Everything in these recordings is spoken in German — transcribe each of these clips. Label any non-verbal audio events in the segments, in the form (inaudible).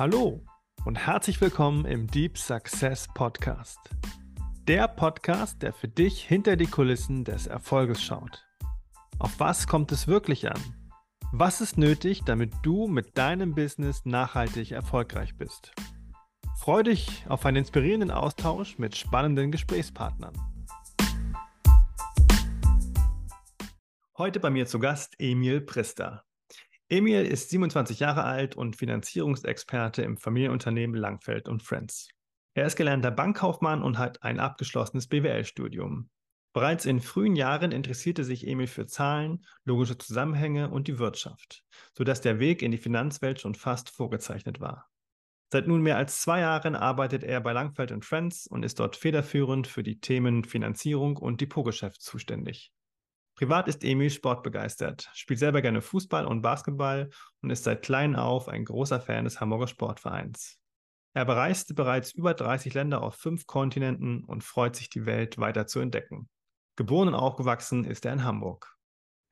Hallo und herzlich willkommen im Deep Success Podcast. Der Podcast, der für dich hinter die Kulissen des Erfolges schaut. Auf was kommt es wirklich an? Was ist nötig, damit du mit deinem Business nachhaltig erfolgreich bist? Freu dich auf einen inspirierenden Austausch mit spannenden Gesprächspartnern. Heute bei mir zu Gast Emil Prister. Emil ist 27 Jahre alt und Finanzierungsexperte im Familienunternehmen Langfeld und Friends. Er ist gelernter Bankkaufmann und hat ein abgeschlossenes BWL-Studium. Bereits in frühen Jahren interessierte sich Emil für Zahlen, logische Zusammenhänge und die Wirtschaft, sodass der Weg in die Finanzwelt schon fast vorgezeichnet war. Seit nunmehr als zwei Jahren arbeitet er bei Langfeld Friends und ist dort federführend für die Themen Finanzierung und Depotgeschäft zuständig. Privat ist Emil sportbegeistert, spielt selber gerne Fußball und Basketball und ist seit klein auf ein großer Fan des Hamburger Sportvereins. Er bereist bereits über 30 Länder auf fünf Kontinenten und freut sich, die Welt weiter zu entdecken. Geboren und aufgewachsen ist er in Hamburg.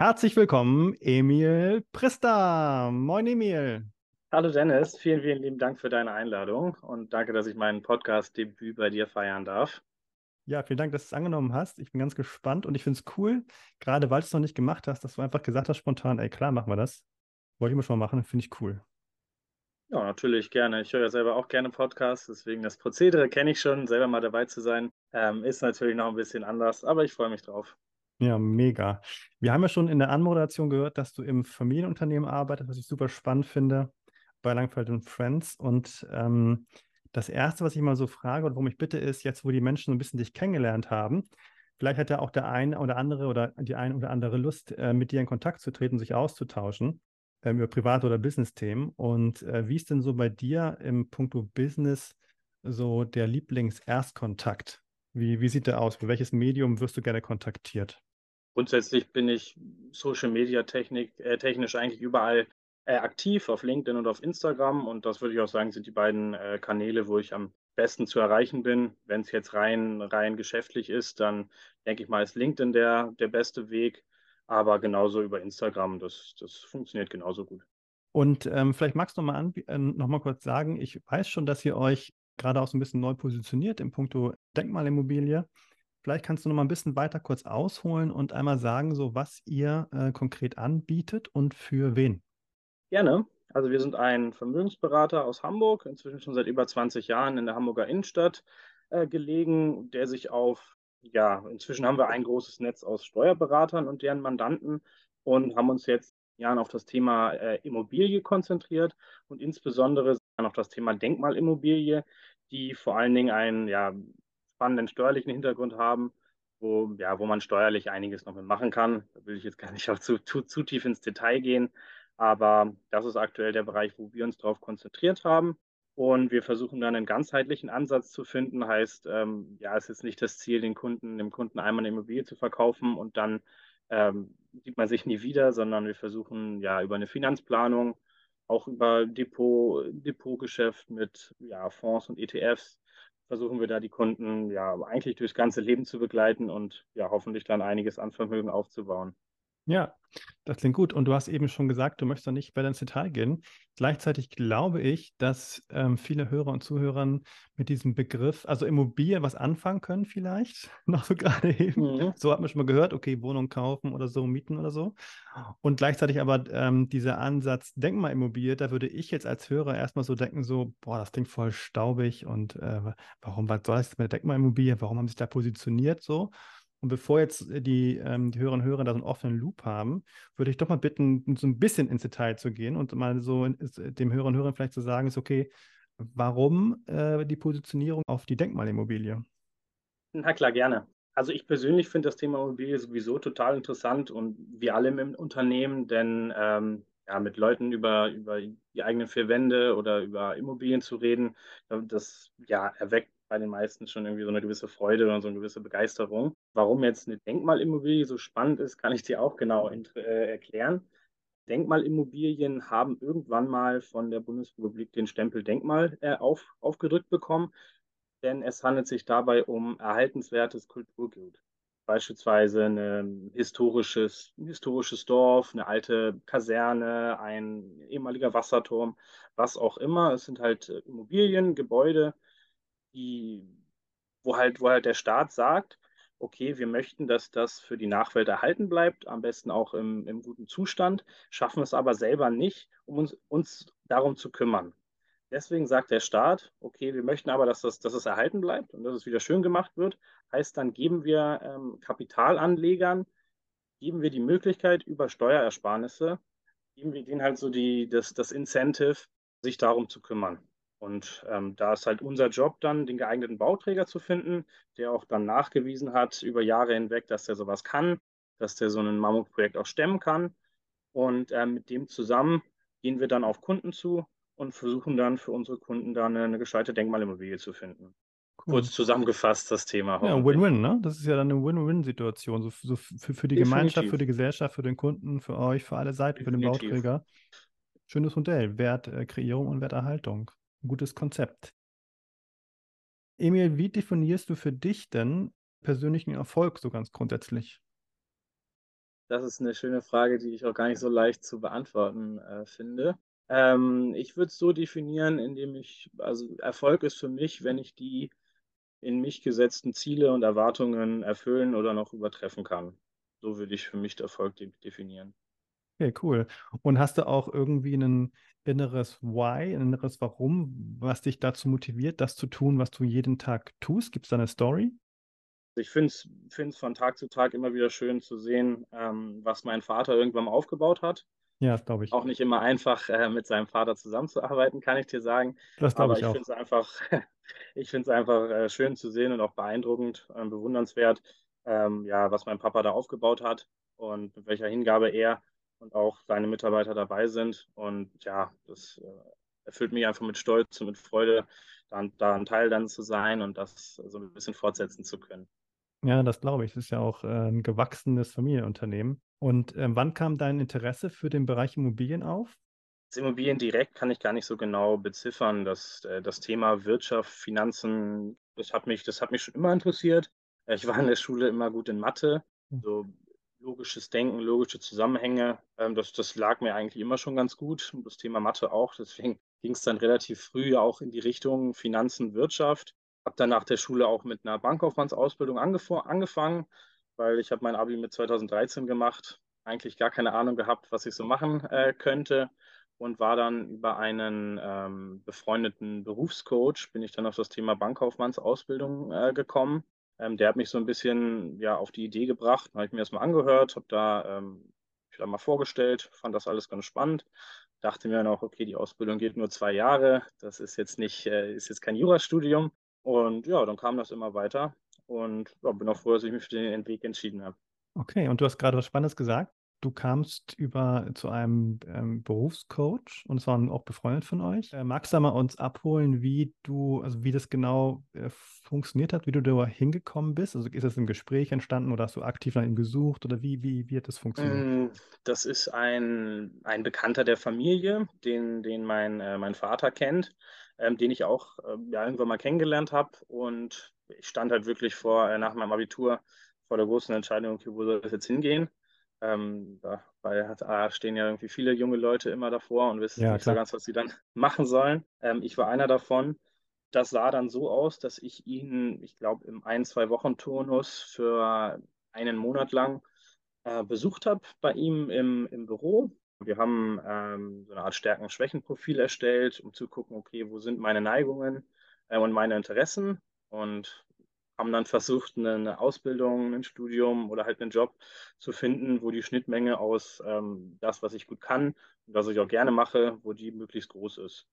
Herzlich willkommen, Emil Prista. Moin, Emil. Hallo Dennis, vielen, vielen lieben Dank für deine Einladung und danke, dass ich mein Podcast-Debüt bei dir feiern darf. Ja, vielen Dank, dass du es angenommen hast. Ich bin ganz gespannt und ich finde es cool, gerade weil du es noch nicht gemacht hast, dass du einfach gesagt hast spontan, ey, klar, machen wir das. Wollte ich immer schon mal machen, finde ich cool. Ja, natürlich gerne. Ich höre ja selber auch gerne Podcasts, deswegen das Prozedere kenne ich schon. Selber mal dabei zu sein, ähm, ist natürlich noch ein bisschen anders, aber ich freue mich drauf. Ja, mega. Wir haben ja schon in der Anmoderation gehört, dass du im Familienunternehmen arbeitest, was ich super spannend finde, bei Langfeld und Friends. Und ähm, das Erste, was ich mal so frage und warum ich bitte, ist, jetzt, wo die Menschen so ein bisschen dich kennengelernt haben, vielleicht hat ja auch der eine oder andere oder die eine oder andere Lust, äh, mit dir in Kontakt zu treten, sich auszutauschen äh, über Privat- oder Business-Themen. Und äh, wie ist denn so bei dir im Punkto Business so der Lieblingserstkontakt? Wie, wie sieht der aus? Für welches Medium wirst du gerne kontaktiert? Grundsätzlich bin ich Social Media Technik, äh, technisch eigentlich überall äh, aktiv auf LinkedIn und auf Instagram. Und das würde ich auch sagen, sind die beiden äh, Kanäle, wo ich am besten zu erreichen bin. Wenn es jetzt rein, rein geschäftlich ist, dann denke ich mal, ist LinkedIn der, der beste Weg. Aber genauso über Instagram, das, das funktioniert genauso gut. Und ähm, vielleicht magst du noch mal, an, äh, noch mal kurz sagen, ich weiß schon, dass ihr euch gerade auch so ein bisschen neu positioniert im Punkto Denkmalimmobilie. Vielleicht kannst du noch mal ein bisschen weiter kurz ausholen und einmal sagen, so was ihr äh, konkret anbietet und für wen. Gerne. Also wir sind ein Vermögensberater aus Hamburg, inzwischen schon seit über 20 Jahren in der Hamburger Innenstadt äh, gelegen, der sich auf, ja, inzwischen haben wir ein großes Netz aus Steuerberatern und deren Mandanten und haben uns jetzt Jahren auf das Thema äh, Immobilie konzentriert und insbesondere auf das Thema Denkmalimmobilie, die vor allen Dingen einen ja, spannenden steuerlichen Hintergrund haben, wo, ja, wo man steuerlich einiges noch mit machen kann. Da will ich jetzt gar nicht (laughs) auch zu, zu, zu tief ins Detail gehen. Aber das ist aktuell der Bereich, wo wir uns darauf konzentriert haben. Und wir versuchen dann einen ganzheitlichen Ansatz zu finden. Heißt, ähm, ja, es ist nicht das Ziel, den Kunden, dem Kunden einmal eine Immobilie zu verkaufen und dann ähm, sieht man sich nie wieder, sondern wir versuchen ja über eine Finanzplanung, auch über Depot, Depotgeschäft mit ja, Fonds und ETFs, versuchen wir da die Kunden ja eigentlich durchs ganze Leben zu begleiten und ja hoffentlich dann einiges an Vermögen aufzubauen. Ja, das klingt gut. Und du hast eben schon gesagt, du möchtest noch nicht weiter ins Detail gehen. Gleichzeitig glaube ich, dass ähm, viele Hörer und Zuhörer mit diesem Begriff, also Immobilie, was anfangen können vielleicht, (laughs) noch so gerade eben. Mhm. So hat man schon mal gehört, okay, Wohnung kaufen oder so, mieten oder so. Und gleichzeitig aber ähm, dieser Ansatz Denkmalimmobilie, da würde ich jetzt als Hörer erstmal so denken, so, boah, das klingt voll staubig und äh, warum, was soll das mit der Denkmalimmobilie, warum haben sie sich da positioniert so? Und bevor jetzt äh, die, ähm, die Hörerinnen und Hörer da so einen offenen Loop haben, würde ich doch mal bitten, so ein bisschen ins Detail zu gehen und mal so ist, äh, dem Hörern und Hörern vielleicht zu sagen, ist okay, warum äh, die Positionierung auf die Denkmalimmobilie? Na klar, gerne. Also ich persönlich finde das Thema Immobilie sowieso total interessant und wir alle im Unternehmen, denn ähm, ja, mit Leuten über, über die eigenen vier Wände oder über Immobilien zu reden, das ja, erweckt bei den meisten schon irgendwie so eine gewisse Freude oder so eine gewisse Begeisterung. Warum jetzt eine Denkmalimmobilie so spannend ist, kann ich dir auch genau äh, erklären. Denkmalimmobilien haben irgendwann mal von der Bundesrepublik den Stempel Denkmal äh, auf, aufgedrückt bekommen, denn es handelt sich dabei um erhaltenswertes Kulturgut. beispielsweise ein historisches, ein historisches Dorf, eine alte Kaserne, ein ehemaliger Wasserturm, was auch immer. Es sind halt äh, Immobilien, Gebäude, die, wo halt, wo halt der Staat sagt, okay, wir möchten, dass das für die Nachwelt erhalten bleibt, am besten auch im, im guten Zustand, schaffen es aber selber nicht, um uns, uns darum zu kümmern. Deswegen sagt der Staat, okay, wir möchten aber, dass, das, dass es erhalten bleibt und dass es wieder schön gemacht wird. Heißt, dann geben wir ähm, Kapitalanlegern, geben wir die Möglichkeit über Steuerersparnisse, geben wir denen halt so die, das, das Incentive, sich darum zu kümmern. Und ähm, da ist halt unser Job dann, den geeigneten Bauträger zu finden, der auch dann nachgewiesen hat über Jahre hinweg, dass der sowas kann, dass der so ein Mammutprojekt auch stemmen kann. Und ähm, mit dem zusammen gehen wir dann auf Kunden zu und versuchen dann für unsere Kunden dann eine, eine gescheite Denkmalimmobilie zu finden. Cool. Kurz zusammengefasst das Thema. Ja, Win-Win, ne? Das ist ja dann eine Win-Win-Situation. So, so für, für die Definitiv. Gemeinschaft, für die Gesellschaft, für den Kunden, für euch, für alle Seiten, Definitiv. für den Bauträger. Schönes Modell. Wertkreierung und Werterhaltung. Gutes Konzept. Emil, wie definierst du für dich denn persönlichen Erfolg so ganz grundsätzlich? Das ist eine schöne Frage, die ich auch gar nicht so leicht zu beantworten äh, finde. Ähm, ich würde es so definieren, indem ich, also Erfolg ist für mich, wenn ich die in mich gesetzten Ziele und Erwartungen erfüllen oder noch übertreffen kann. So würde ich für mich Erfolg de definieren. Okay, cool. Und hast du auch irgendwie ein inneres Why, ein inneres Warum, was dich dazu motiviert, das zu tun, was du jeden Tag tust? Gibt es da eine Story? Ich finde es von Tag zu Tag immer wieder schön zu sehen, ähm, was mein Vater irgendwann mal aufgebaut hat. Ja, das glaube ich. Auch nicht immer einfach, äh, mit seinem Vater zusammenzuarbeiten, kann ich dir sagen. Das glaube ich, ich auch. finde es einfach, (laughs) ich finde es einfach äh, schön zu sehen und auch beeindruckend, äh, bewundernswert, ähm, ja, was mein Papa da aufgebaut hat und mit welcher Hingabe er und auch seine Mitarbeiter dabei sind. Und ja, das äh, erfüllt mich einfach mit Stolz und mit Freude, da, da ein Teil dann zu sein und das so ein bisschen fortsetzen zu können. Ja, das glaube ich. Das ist ja auch äh, ein gewachsenes Familienunternehmen. Und äh, wann kam dein Interesse für den Bereich Immobilien auf? Das Immobilien direkt kann ich gar nicht so genau beziffern. Das, äh, das Thema Wirtschaft, Finanzen, das hat, mich, das hat mich schon immer interessiert. Ich war in der Schule immer gut in Mathe. Hm. So logisches Denken, logische Zusammenhänge, ähm, das, das lag mir eigentlich immer schon ganz gut. Das Thema Mathe auch. Deswegen ging es dann relativ früh auch in die Richtung Finanzen, Wirtschaft. Habe dann nach der Schule auch mit einer Bankkaufmannsausbildung angefangen, weil ich habe mein Abi mit 2013 gemacht, eigentlich gar keine Ahnung gehabt, was ich so machen äh, könnte und war dann über einen ähm, befreundeten Berufscoach, bin ich dann auf das Thema Bankkaufmannsausbildung äh, gekommen. Ähm, der hat mich so ein bisschen ja, auf die Idee gebracht, habe ich mir das mal angehört, habe da ähm, da mal vorgestellt, fand das alles ganz spannend. Dachte mir dann auch, okay, die Ausbildung geht nur zwei Jahre, das ist jetzt nicht, äh, ist jetzt kein Jurastudium. Und ja, dann kam das immer weiter und ja, bin auch froh, dass ich mich für den Weg entschieden habe. Okay, und du hast gerade was Spannendes gesagt. Du kamst über zu einem ähm, Berufscoach und es waren auch befreundet von euch. Äh, magst du mal uns abholen, wie du, also wie das genau äh, funktioniert hat, wie du da hingekommen bist? Also ist das im Gespräch entstanden oder hast du aktiv nach ihm gesucht oder wie, wie, wie hat das funktioniert? Mm, das ist ein, ein Bekannter der Familie, den, den mein, äh, mein Vater kennt, ähm, den ich auch äh, ja, irgendwann mal kennengelernt habe und ich stand halt wirklich vor, äh, nach meinem Abitur vor der großen Entscheidung, okay, wo soll das jetzt hingehen? Ähm, dabei hat, ah, stehen ja irgendwie viele junge Leute immer davor und wissen ja, nicht klar. so ganz, was sie dann (laughs) machen sollen. Ähm, ich war einer davon. Das sah dann so aus, dass ich ihn, ich glaube, im ein-, zwei Wochen Turnus für einen Monat lang äh, besucht habe bei ihm im, im Büro. Wir haben ähm, so eine Art Stärken-Schwächen-Profil erstellt, um zu gucken, okay, wo sind meine Neigungen äh, und meine Interessen und haben dann versucht, eine Ausbildung, ein Studium oder halt einen Job zu finden, wo die Schnittmenge aus ähm, das, was ich gut kann und was ich auch gerne mache, wo die möglichst groß ist.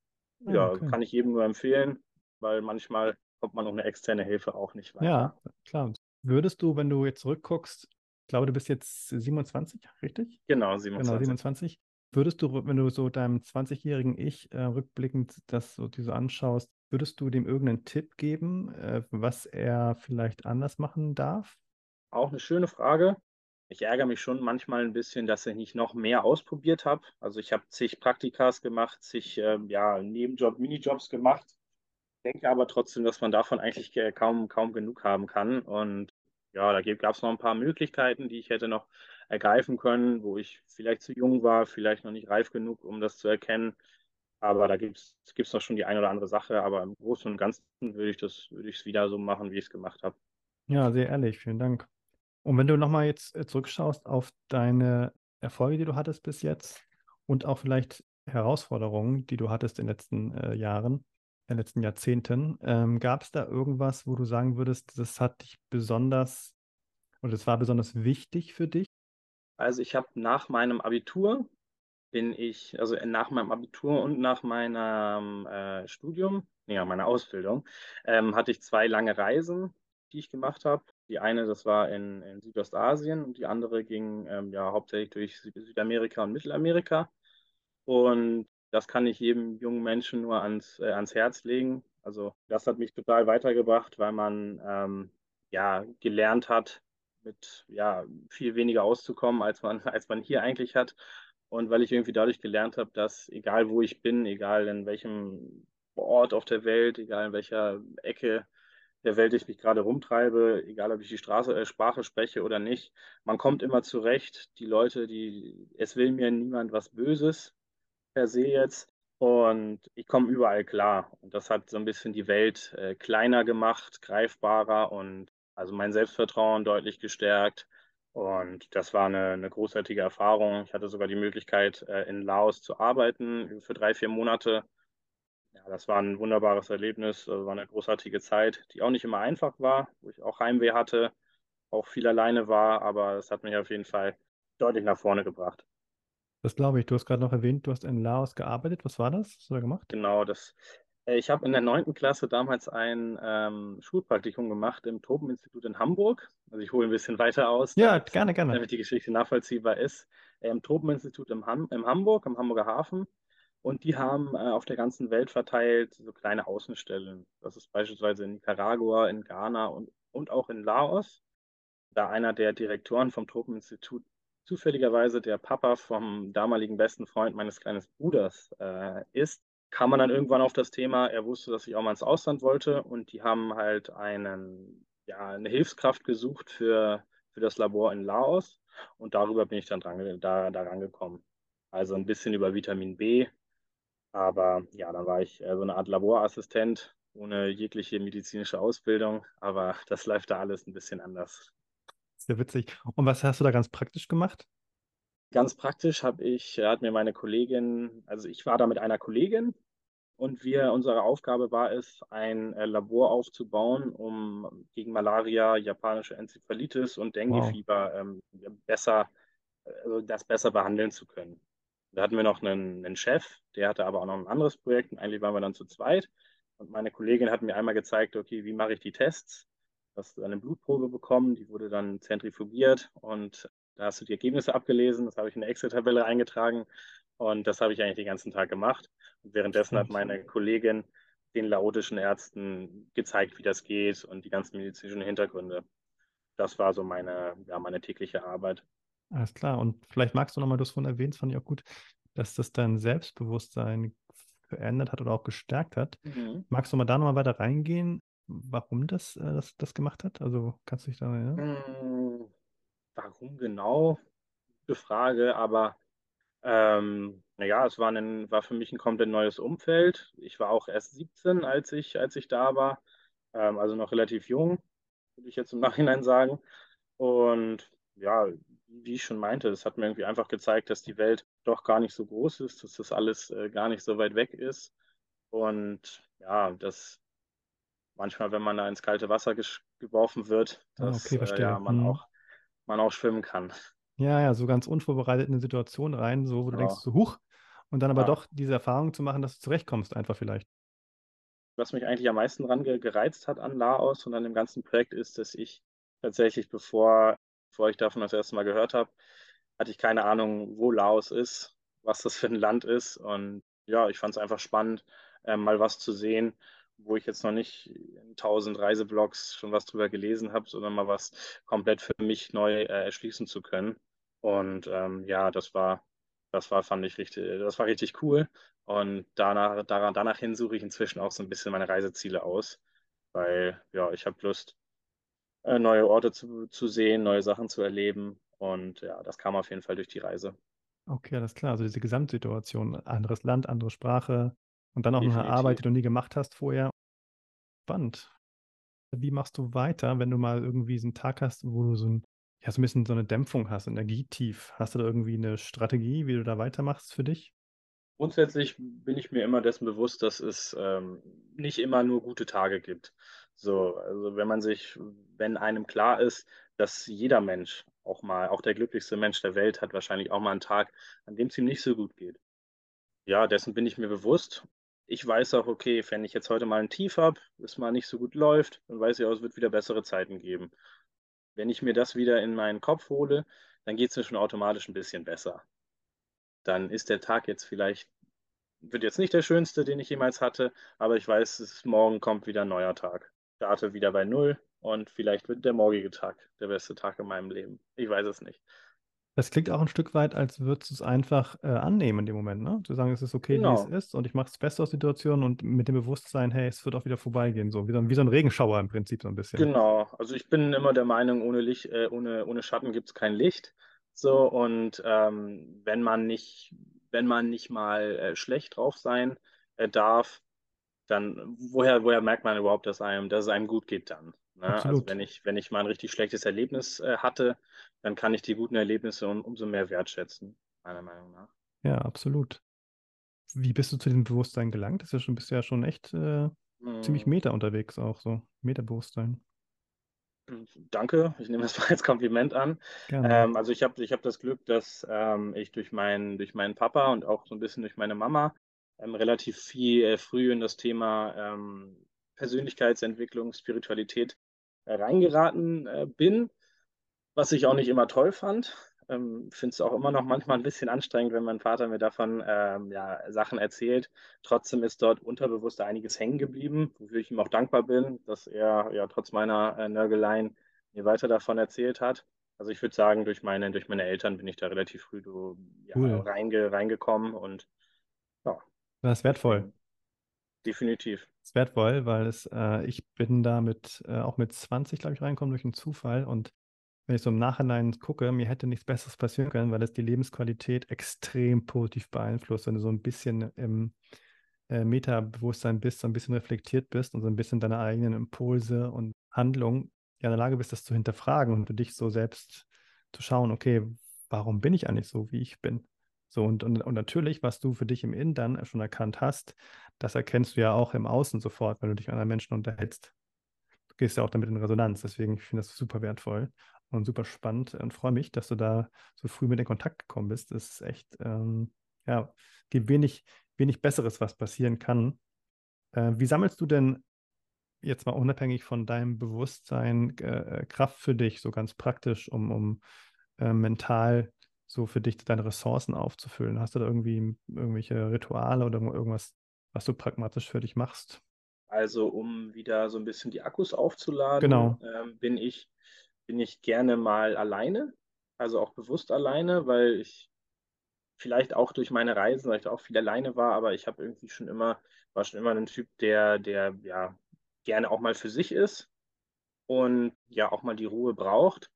Ah, ja, okay. kann ich jedem nur empfehlen, weil manchmal kommt man ohne externe Hilfe auch nicht weiter. Ja, klar. Würdest du, wenn du jetzt zurückguckst, ich glaube, du bist jetzt 27, richtig? Genau, 27. Genau, 27. Würdest du, wenn du so deinem 20-jährigen Ich äh, rückblickend das so diese anschaust, Würdest du dem irgendeinen Tipp geben, äh, was er vielleicht anders machen darf? Auch eine schöne Frage. Ich ärgere mich schon manchmal ein bisschen, dass ich nicht noch mehr ausprobiert habe. Also ich habe zig Praktikas gemacht, zig äh, ja, Nebenjob, Minijobs gemacht. Denke aber trotzdem, dass man davon eigentlich kaum, kaum genug haben kann. Und ja, da gab es noch ein paar Möglichkeiten, die ich hätte noch ergreifen können, wo ich vielleicht zu jung war, vielleicht noch nicht reif genug, um das zu erkennen. Aber da gibt es noch schon die eine oder andere Sache. Aber im Großen und Ganzen würde ich das, würde ich es wieder so machen, wie ich es gemacht habe. Ja, sehr ehrlich, vielen Dank. Und wenn du nochmal jetzt äh, zurückschaust auf deine Erfolge, die du hattest bis jetzt und auch vielleicht Herausforderungen, die du hattest in den letzten äh, Jahren, in den letzten Jahrzehnten, ähm, gab es da irgendwas, wo du sagen würdest, das hat dich besonders oder das war besonders wichtig für dich? Also ich habe nach meinem Abitur bin ich, also nach meinem Abitur und nach meinem äh, Studium, nee, meiner Ausbildung, ähm, hatte ich zwei lange Reisen, die ich gemacht habe. Die eine, das war in, in Südostasien und die andere ging ähm, ja hauptsächlich durch Südamerika und Mittelamerika. Und das kann ich jedem jungen Menschen nur ans, äh, ans Herz legen. Also das hat mich total weitergebracht, weil man ähm, ja gelernt hat, mit ja viel weniger auszukommen, als man, (laughs) als man hier eigentlich hat und weil ich irgendwie dadurch gelernt habe, dass egal wo ich bin, egal in welchem Ort auf der Welt, egal in welcher Ecke der Welt ich mich gerade rumtreibe, egal ob ich die Straße, äh, Sprache spreche oder nicht, man kommt immer zurecht. Die Leute, die, es will mir niemand was Böses per se jetzt. Und ich komme überall klar. Und das hat so ein bisschen die Welt äh, kleiner gemacht, greifbarer und also mein Selbstvertrauen deutlich gestärkt. Und das war eine, eine großartige Erfahrung. Ich hatte sogar die Möglichkeit, äh, in Laos zu arbeiten für drei, vier Monate. Ja, das war ein wunderbares Erlebnis, das war eine großartige Zeit, die auch nicht immer einfach war, wo ich auch Heimweh hatte, auch viel alleine war, aber es hat mich auf jeden Fall deutlich nach vorne gebracht. Das glaube ich. Du hast gerade noch erwähnt, du hast in Laos gearbeitet. Was war das? Was hast du da gemacht? Genau, das ich habe in der neunten Klasse damals ein ähm, Schulpraktikum gemacht im Tropeninstitut in Hamburg. Also ich hole ein bisschen weiter aus. Ja, damit, gerne, gerne. Damit die Geschichte nachvollziehbar ist. Äh, Im Tropeninstitut im, Ham im Hamburg, im Hamburger Hafen. Und die haben äh, auf der ganzen Welt verteilt so kleine Außenstellen. Das ist beispielsweise in Nicaragua, in Ghana und, und auch in Laos. Da einer der Direktoren vom Tropeninstitut zufälligerweise der Papa vom damaligen besten Freund meines kleinen Bruders äh, ist, kam man dann irgendwann auf das Thema, er wusste, dass ich auch mal ins Ausland wollte und die haben halt einen, ja, eine Hilfskraft gesucht für, für das Labor in Laos und darüber bin ich dann dran, da, da rangekommen. Also ein bisschen über Vitamin B, aber ja, dann war ich äh, so eine Art Laborassistent ohne jegliche medizinische Ausbildung, aber (laughs) das läuft da alles ein bisschen anders. Sehr witzig. Und was hast du da ganz praktisch gemacht? Ganz praktisch habe ich, hat mir meine Kollegin, also ich war da mit einer Kollegin und wir, unsere Aufgabe war es, ein äh, Labor aufzubauen, um gegen Malaria, japanische Enzephalitis und Denguefieber wow. ähm, besser, also das besser behandeln zu können. Da hatten wir noch einen, einen, Chef, der hatte aber auch noch ein anderes Projekt und eigentlich waren wir dann zu zweit. Und meine Kollegin hat mir einmal gezeigt, okay, wie mache ich die Tests? Du hast eine Blutprobe bekommen, die wurde dann zentrifugiert und da hast du die Ergebnisse abgelesen, das habe ich in eine Excel-Tabelle eingetragen und das habe ich eigentlich den ganzen Tag gemacht. Und währenddessen hat meine Kollegin den laotischen Ärzten gezeigt, wie das geht und die ganzen medizinischen Hintergründe. Das war so meine, ja, meine tägliche Arbeit. Alles klar. Und vielleicht magst du nochmal, du hast vorhin erwähnt, fand ich auch gut, dass das dein Selbstbewusstsein verändert hat oder auch gestärkt hat. Mhm. Magst du mal da nochmal weiter reingehen, warum das, äh, das, das gemacht hat? Also kannst du dich da erinnern? Mhm. Warum genau? Gute Frage, aber ähm, naja, es war, ein, war für mich ein komplett neues Umfeld. Ich war auch erst 17, als ich, als ich da war, ähm, also noch relativ jung, würde ich jetzt im (laughs) Nachhinein sagen. Und ja, wie ich schon meinte, es hat mir irgendwie einfach gezeigt, dass die Welt doch gar nicht so groß ist, dass das alles äh, gar nicht so weit weg ist. Und ja, dass manchmal, wenn man da ins kalte Wasser geworfen wird, ah, dass okay, äh, ja, man hm. auch man auch schwimmen kann. Ja, ja, so ganz unvorbereitet in eine Situation rein, so wo du ja. denkst, so huch, und dann aber ja. doch diese Erfahrung zu machen, dass du zurechtkommst, einfach vielleicht. Was mich eigentlich am meisten dran gereizt hat an Laos und an dem ganzen Projekt ist, dass ich tatsächlich, bevor, bevor ich davon das erste Mal gehört habe, hatte ich keine Ahnung, wo Laos ist, was das für ein Land ist. Und ja, ich fand es einfach spannend, äh, mal was zu sehen wo ich jetzt noch nicht in tausend Reiseblogs schon was drüber gelesen habe, sondern mal was komplett für mich neu äh, erschließen zu können. Und ähm, ja, das war, das war, fand ich richtig, das war richtig cool. Und danach, daran, danach hin suche ich inzwischen auch so ein bisschen meine Reiseziele aus, weil ja, ich habe Lust, äh, neue Orte zu, zu sehen, neue Sachen zu erleben. Und ja, das kam auf jeden Fall durch die Reise. Okay, alles klar. Also diese Gesamtsituation, anderes Land, andere Sprache und dann auch noch eine Arbeit, die du nie gemacht hast vorher. Spannend. Wie machst du weiter, wenn du mal irgendwie so einen Tag hast, wo du so ein, ja, so ein bisschen so eine Dämpfung hast, Energietief? Hast du da irgendwie eine Strategie, wie du da weitermachst für dich? Grundsätzlich bin ich mir immer dessen bewusst, dass es ähm, nicht immer nur gute Tage gibt. So, also wenn man sich, wenn einem klar ist, dass jeder Mensch, auch mal, auch der glücklichste Mensch der Welt, hat wahrscheinlich auch mal einen Tag, an dem es ihm nicht so gut geht. Ja, dessen bin ich mir bewusst. Ich weiß auch, okay, wenn ich jetzt heute mal ein Tief habe, es mal nicht so gut läuft, dann weiß ich auch, es wird wieder bessere Zeiten geben. Wenn ich mir das wieder in meinen Kopf hole, dann geht es mir schon automatisch ein bisschen besser. Dann ist der Tag jetzt vielleicht wird jetzt nicht der schönste, den ich jemals hatte, aber ich weiß, ist, morgen kommt wieder ein neuer Tag. Starte wieder bei Null und vielleicht wird der morgige Tag der beste Tag in meinem Leben. Ich weiß es nicht. Das klingt auch ein Stück weit, als würdest du es einfach äh, annehmen in dem Moment, ne? Zu sagen, es ist okay, wie es Genau, ist und ich mache das Beste aus der Situation und mit dem Bewusstsein, hey, es wird auch wieder vorbeigehen, so wie so, ein- wie so ein Regenschauer im Prinzip so ein bisschen. genau. Also ich bin immer der Meinung, ohne Licht, äh, ohne, ohne Schatten gibt es kein Licht. So, und ähm, wenn man nicht, wenn man nicht mal äh, schlecht drauf sein äh, darf, dann woher, woher merkt man überhaupt, dass einem, dass es einem gut geht dann? Ne? Also wenn ich, wenn ich mal ein richtig schlechtes Erlebnis äh, hatte, dann kann ich die guten Erlebnisse um, umso mehr wertschätzen, meiner Meinung nach. Ja, absolut. Wie bist du zu diesem Bewusstsein gelangt? Das ist ja schon, bist ja schon echt äh, ziemlich Hm, Meta unterwegs auch so. Meta-Bewusstsein. Danke, ich nehme das mal als Kompliment an. Ähm, also ich habe ich hab das Glück, dass ähm, ich durch meinen, durch meinen Papa und auch so ein bisschen durch meine Mama ähm, relativ viel äh, früh in das Thema ähm, Persönlichkeitsentwicklung, Spiritualität reingeraten äh, bin. was ich auch nicht immer toll fand. Ähm, finde es auch immer noch manchmal ein bisschen anstrengend, wenn mein Vater mir davon ähm, ja, Sachen erzählt. Trotzdem ist dort unterbewusst einiges hängen geblieben, wofür ich ihm auch dankbar bin, dass er ja trotz meiner äh, Nörgeleien mir weiter davon erzählt hat. Also ich würde sagen, durch meine, durch meine Eltern bin ich da relativ früh so, ja, Cool. reinge, reingekommen und ja, Das ist wertvoll. Definitiv. Das ist wertvoll, weil es, äh, ich bin da mit, äh, auch mit 20, glaube ich, reingekommen durch einen Zufall und wenn ich so im Nachhinein gucke, mir hätte nichts Besseres passieren können, weil es die Lebensqualität extrem positiv beeinflusst, wenn du so ein bisschen im äh, Meta-Bewusstsein bist, so ein bisschen reflektiert bist und so ein bisschen deine eigenen Impulse und Handlungen ja in der Lage bist, das zu hinterfragen und für dich so selbst zu schauen, okay, warum bin ich eigentlich so, wie ich bin? So, und, und, und natürlich, was du für dich im Innen dann schon erkannt hast, das erkennst du ja auch im Außen sofort, wenn du dich mit anderen Menschen unterhältst. Du gehst ja auch damit in Resonanz. Deswegen finde ich das super wertvoll und super spannend und freue mich, dass du da so früh mit in Kontakt gekommen bist. Das ist echt, ähm, ja, gibt wenig, wenig Besseres, was passieren kann. Äh, wie sammelst du denn jetzt mal unabhängig von deinem Bewusstsein äh, Kraft für dich, so ganz praktisch, um, um äh, mental so für dich deine Ressourcen aufzufüllen? Hast du da irgendwie irgendwelche Rituale oder irgendwas, was du pragmatisch für dich machst? Also um wieder so ein bisschen die Akkus aufzuladen, Genau. ähm, bin ich, bin ich gerne mal alleine, also auch bewusst alleine, weil ich vielleicht auch durch meine Reisen, weil ich auch viel alleine war, aber ich habe irgendwie schon immer, war schon immer ein Typ, der, der ja gerne auch mal für sich ist und ja auch mal die Ruhe braucht,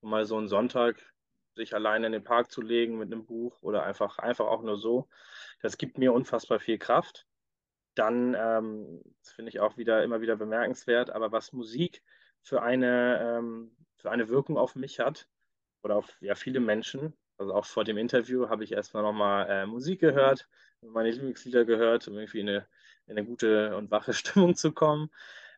um mal so einen Sonntag sich alleine in den Park zu legen mit einem Buch oder einfach, einfach auch nur so. Das gibt mir unfassbar viel Kraft dann, ähm, das finde ich auch wieder immer wieder bemerkenswert, aber was Musik für eine, ähm, für eine Wirkung auf mich hat oder auf ja, viele Menschen, also auch vor dem Interview habe ich erstmal nochmal äh, Musik gehört, meine Lieblingslieder gehört, um irgendwie in eine, in eine gute und wache (laughs) Stimmung zu kommen.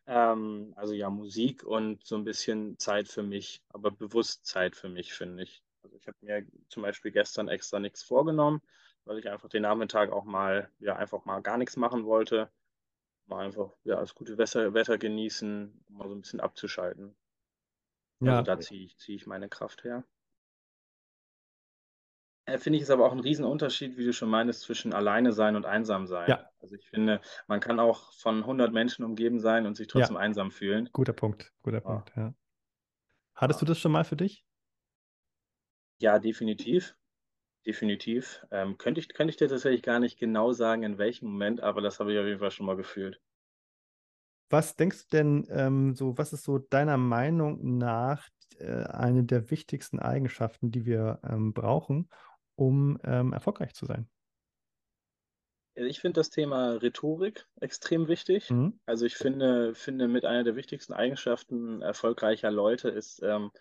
Ähm, also ja, Musik und so ein bisschen Zeit für mich, aber bewusst Zeit für mich, finde ich. Also ich habe mir zum Beispiel gestern extra nichts vorgenommen, weil ich einfach den Nachmittag auch mal, ja, einfach mal gar nichts machen wollte. Mal einfach, ja, das gute Wetter, Wetter genießen, um mal so ein bisschen abzuschalten. Also Ja, da ziehe ich, ziehe ich meine Kraft her. Äh, Finde ich ist aber auch ein Riesenunterschied, wie du schon meinst, zwischen alleine sein und einsam sein. ja, Also ich finde, man kann auch von hundert Menschen umgeben sein und sich ja, trotzdem einsam fühlen. guter Punkt, guter Ja, Punkt, ja. Hattest du ja. das schon mal für dich? Ja, definitiv. Definitiv. Ähm, könnte ich, könnte ich dir tatsächlich gar nicht genau sagen, in welchem Moment, aber das habe ich auf jeden Fall schon mal gefühlt. Was denkst du denn, ähm, so, was ist so deiner Meinung nach äh, eine der wichtigsten Eigenschaften, die wir ähm, brauchen, um ähm, erfolgreich zu sein? Ich finde das Thema Rhetorik extrem wichtig. Mhm. Also ich finde, finde mit einer der wichtigsten Eigenschaften erfolgreicher Leute ist, ähm,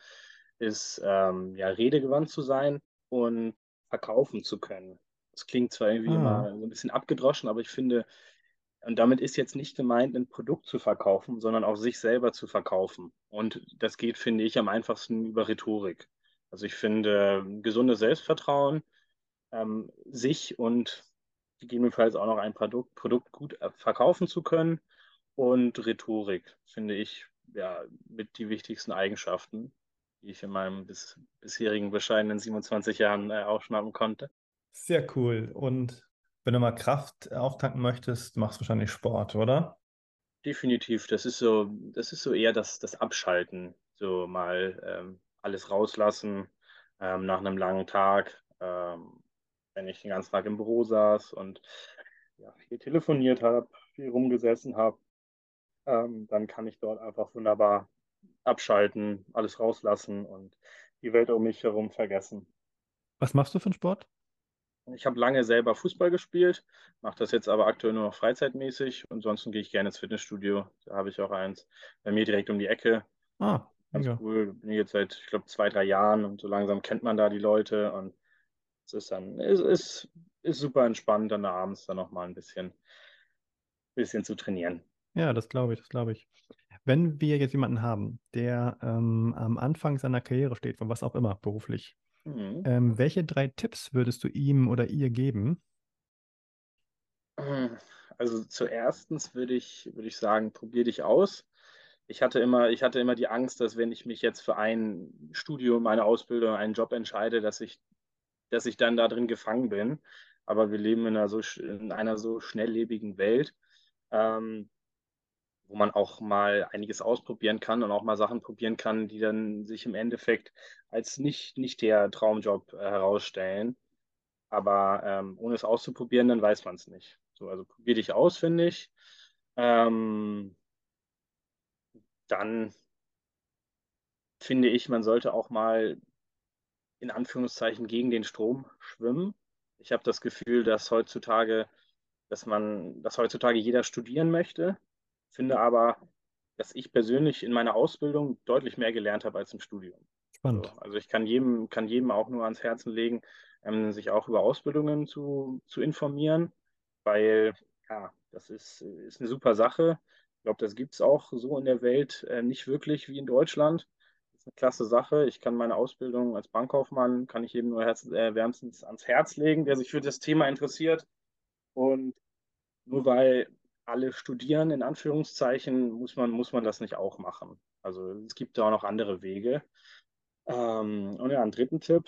ist ähm, ja, redegewandt zu sein und verkaufen zu können. Das klingt zwar irgendwie Ah, immer so ein bisschen abgedroschen, aber ich finde, und damit ist jetzt nicht gemeint, ein Produkt zu verkaufen, sondern auch sich selber zu verkaufen. Und das geht, finde ich, am einfachsten über Rhetorik. Also ich finde, gesundes Selbstvertrauen, ähm, sich und gegebenenfalls auch noch ein Produkt, Produkt gut äh, verkaufen zu können und Rhetorik, finde ich, ja, mit die wichtigsten Eigenschaften, die ich in meinem bis, bisherigen bescheidenen 27 Jahren äh, aufschnappen konnte. sehr cool. Und wenn du mal Kraft auftanken möchtest, machst du wahrscheinlich Sport, oder? Definitiv, das ist so, das ist so eher das, das Abschalten, so mal ähm, alles rauslassen ähm, nach einem langen Tag, ähm, wenn ich den ganzen Tag im Büro saß und ja, viel telefoniert habe, viel rumgesessen habe, ähm, dann kann ich dort einfach wunderbar abschalten, alles rauslassen und die Welt um mich herum vergessen. Was machst du für einen Sport? Ich habe lange selber Fußball gespielt, mache das jetzt aber aktuell nur noch freizeitmäßig. Ansonsten gehe ich gerne ins Fitnessstudio. Da habe ich auch eins bei mir direkt um die Ecke. Ah, Ganz mega. cool. Bin jetzt seit, ich glaube, zwei, drei Jahren und so langsam kennt man da die Leute und es ist dann, es ist, ist super entspannt, dann abends dann nochmal ein bisschen, bisschen zu trainieren. Ja, das glaube ich, das glaube ich. Wenn wir jetzt jemanden haben, der ähm, am Anfang seiner Karriere steht, von was auch immer, beruflich, Mhm. ähm, welche drei Tipps würdest du ihm oder ihr geben? Also zuerstens würde ich, würde ich sagen, probier dich aus. Ich hatte immer, ich hatte immer die Angst, dass wenn ich mich jetzt für ein Studium, eine Ausbildung, einen Job entscheide, dass ich, dass ich dann da drin gefangen bin. Aber wir leben in einer so, in einer so schnelllebigen Welt, ähm, wo man auch mal einiges ausprobieren kann und auch mal Sachen probieren kann, die dann sich im Endeffekt als nicht, nicht der Traumjob äh, herausstellen. Aber ähm, ohne es auszuprobieren, dann weiß man es nicht. So, also probier dich aus, finde ich. Ähm, dann finde ich, man sollte auch mal in Anführungszeichen gegen den Strom schwimmen. Ich habe das Gefühl, dass heutzutage, dass man, dass heutzutage jeder studieren möchte, finde aber, dass ich persönlich in meiner Ausbildung deutlich mehr gelernt habe als im Studium. So, Spannend. also ich kann jedem, kann jedem auch nur ans Herzen legen, ähm, sich auch über Ausbildungen zu, zu informieren, weil ja, das ist, ist eine super Sache. Ich glaube, das gibt es auch so in der Welt äh, nicht wirklich wie in Deutschland. Das ist eine klasse Sache. Ich kann meine Ausbildung als Bankkaufmann, kann ich jedem nur herz, äh, wärmstens ans Herz legen, der sich für das Thema interessiert. Und nur weil alle studieren, in Anführungszeichen, muss man, muss man das nicht auch machen. Also es gibt da auch noch andere Wege. Ähm, und ja, einen dritten Tipp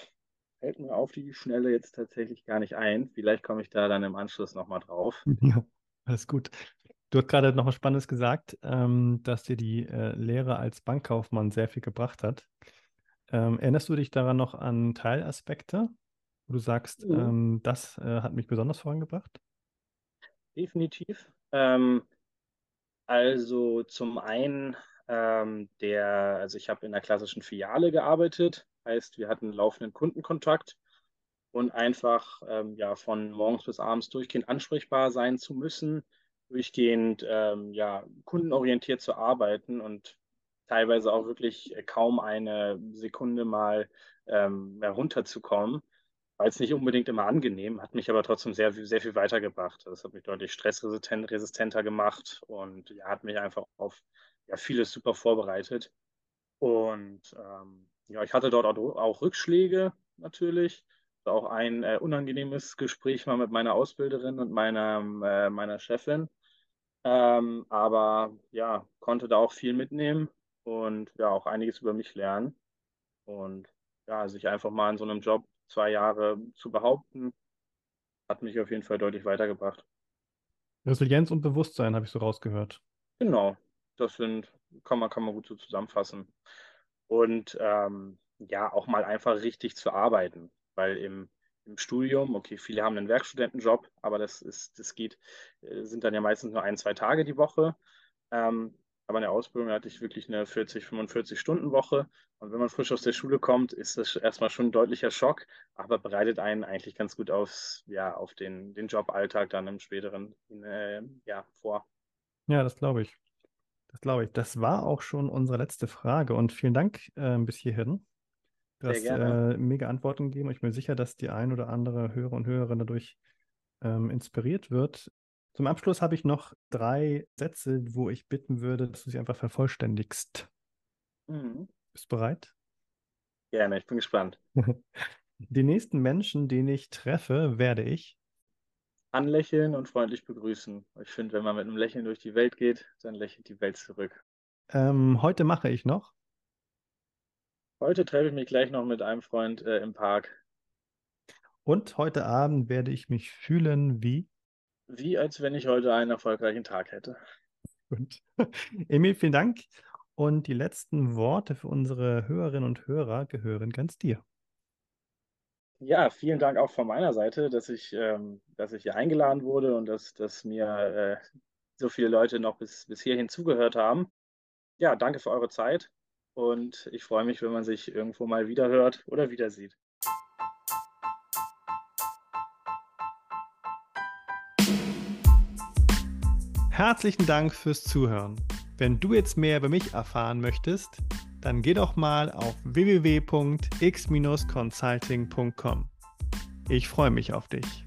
fällt mir auf die Schnelle jetzt tatsächlich gar nicht ein. Vielleicht komme ich da dann im Anschluss nochmal drauf. (laughs) Ja, alles gut. Du hast gerade noch was Spannendes gesagt, ähm, dass dir die äh, Lehre als Bankkaufmann sehr viel gebracht hat. Ähm, erinnerst du dich daran noch an Teilaspekte, wo du sagst, Mhm. ähm, das äh, hat mich besonders vorangebracht? Definitiv. Ähm, also zum einen ähm, der, also ich habe in der klassischen Filiale gearbeitet, heißt, wir hatten laufenden Kundenkontakt und einfach ähm, ja von morgens bis abends durchgehend ansprechbar sein zu müssen, durchgehend ähm, ja kundenorientiert zu arbeiten und teilweise auch wirklich kaum eine Sekunde mal ähm, herunterzukommen. War jetzt nicht unbedingt immer angenehm, hat mich aber trotzdem sehr, sehr viel weitergebracht. Das hat mich deutlich stressresistenter gemacht und ja, hat mich einfach auf ja, vieles super vorbereitet. Und ähm, ja, ich hatte dort auch, Rückschläge natürlich. Auch ein äh, unangenehmes Gespräch mal mit meiner Ausbilderin und meiner, äh, meiner Chefin. Ähm, aber ja, konnte da auch viel mitnehmen und ja, auch einiges über mich lernen. Und ja, sich einfach mal in so einem Job zwei Jahre zu behaupten, hat mich auf jeden Fall deutlich weitergebracht. Resilienz und Bewusstsein habe ich so rausgehört. Genau, das sind, kann man, kann man gut so zusammenfassen. Und ähm, ja, auch mal einfach richtig zu arbeiten, weil im, im Studium, okay, viele haben einen Werkstudentenjob, aber das ist, das geht, äh, sind dann ja meistens nur ein, zwei Tage die Woche. Ähm, aber in der Ausbildung hatte ich wirklich eine 40, 45 Stunden Woche. Und wenn man frisch aus der Schule kommt, ist das erstmal schon ein deutlicher Schock, aber bereitet einen eigentlich ganz gut aufs, ja, auf den, den Joballtag dann im späteren äh, ja, vor. Ja, das glaube ich. Das glaube ich. Das war auch schon unsere letzte Frage und vielen Dank äh, bis hierhin. Du hast äh, mega Antworten gegeben. Ich bin sicher, dass die ein oder andere Hörer und Hörerin dadurch ähm, inspiriert wird. Zum Abschluss habe ich noch drei Sätze, wo ich bitten würde, dass du sie einfach vervollständigst. Mhm. Bist du bereit? Gerne, ich bin gespannt. (laughs) Die nächsten Menschen, die ich treffe, werde ich anlächeln und freundlich begrüßen. Ich finde, wenn man mit einem Lächeln durch die Welt geht, dann lächelt die Welt zurück. Ähm, heute mache ich noch. Heute treffe ich mich gleich noch mit einem Freund äh, im Park. Und heute Abend werde ich mich fühlen wie? Wie als wenn ich heute einen erfolgreichen Tag hätte. Gut. (laughs) Emil, vielen Dank. Und die letzten Worte für unsere Hörerinnen und Hörer gehören ganz dir. Ja, vielen Dank auch von meiner Seite, dass ich, ähm, dass ich hier eingeladen wurde und dass, dass mir äh, so viele Leute noch bis, bis hierhin zugehört haben. Ja, danke für eure Zeit und ich freue mich, wenn man sich irgendwo mal wieder hört oder wieder sieht. Herzlichen Dank fürs Zuhören. Wenn du jetzt mehr über mich erfahren möchtest, dann geh doch mal auf www.x-consulting.com. Ich freue mich auf dich.